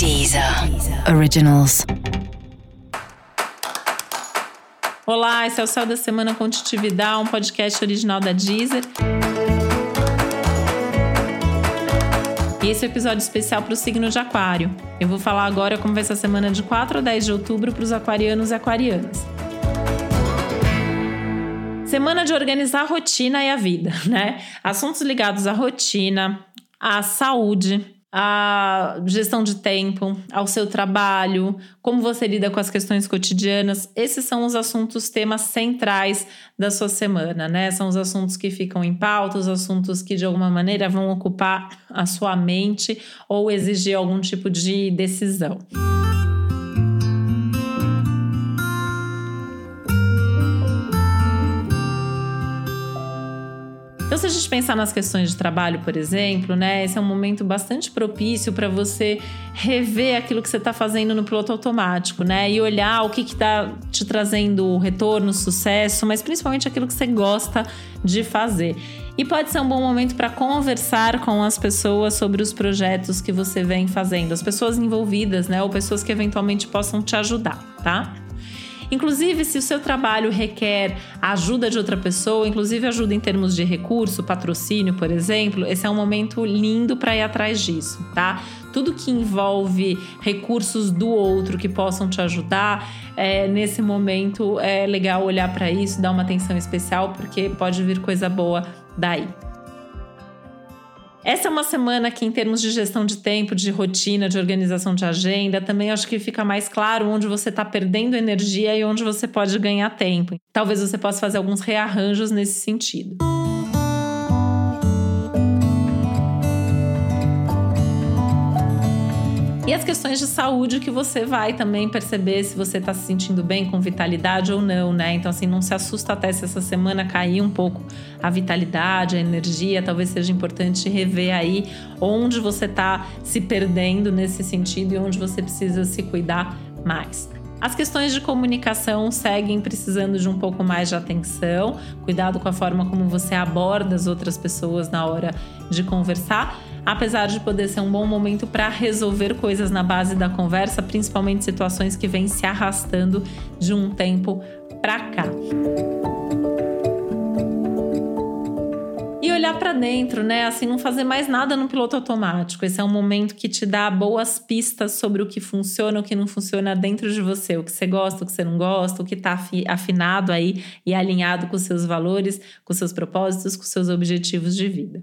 Deezer Originals. Olá, esse é o Céu da Semana com Titividade, um podcast original da Deezer. E esse é o episódio especial para o signo de Aquário. Eu vou falar agora como vai ser a semana de 4 a 10 de outubro para os aquarianos e aquarianas. Semana de organizar a rotina e a vida, né? Assuntos ligados à rotina, à saúde, à gestão de tempo, ao seu trabalho, como você lida com as questões cotidianas. Esses são os assuntos, temas centrais da sua semana, né? São os assuntos que ficam em pauta, os assuntos que de alguma maneira vão ocupar a sua mente ou exigir algum tipo de decisão. Se a gente pensar nas questões de trabalho, por exemplo, né, esse é um momento bastante propício para você rever aquilo que você está fazendo no piloto automático, né, e olhar o que está te trazendo retorno, sucesso, mas principalmente aquilo que você gosta de fazer. E pode ser um bom momento para conversar com as pessoas sobre os projetos que você vem fazendo, as pessoas envolvidas, né, ou pessoas que eventualmente possam te ajudar, tá? Inclusive, se o seu trabalho requer a ajuda de outra pessoa, inclusive ajuda em termos de recurso, patrocínio, por exemplo, esse é um momento lindo para ir atrás disso, tá? Tudo que envolve recursos do outro que possam te ajudar, é, nesse momento é legal olhar para isso, dar uma atenção especial, porque pode vir coisa boa daí. Essa é uma semana que, em termos de gestão de tempo, de rotina, de organização de agenda, também acho que fica mais claro onde você está perdendo energia e onde você pode ganhar tempo. Talvez você possa fazer alguns rearranjos nesse sentido. E as questões de saúde que você vai também perceber se você está se sentindo bem com vitalidade ou não, né? Então, assim, não se assusta até se essa semana cair um pouco a vitalidade, a energia. Talvez seja importante rever aí onde você está se perdendo nesse sentido e onde você precisa se cuidar mais. As questões de comunicação seguem precisando de um pouco mais de atenção, cuidado com a forma como você aborda as outras pessoas na hora de conversar, apesar de poder ser um bom momento para resolver coisas na base da conversa, principalmente situações que vêm se arrastando de um tempo para cá. olhar para dentro, né? Assim, não fazer mais nada no piloto automático. Esse é um momento que te dá boas pistas sobre o que funciona, o que não funciona dentro de você, o que você gosta, o que você não gosta, o que está afinado aí e alinhado com seus valores, com seus propósitos, com seus objetivos de vida.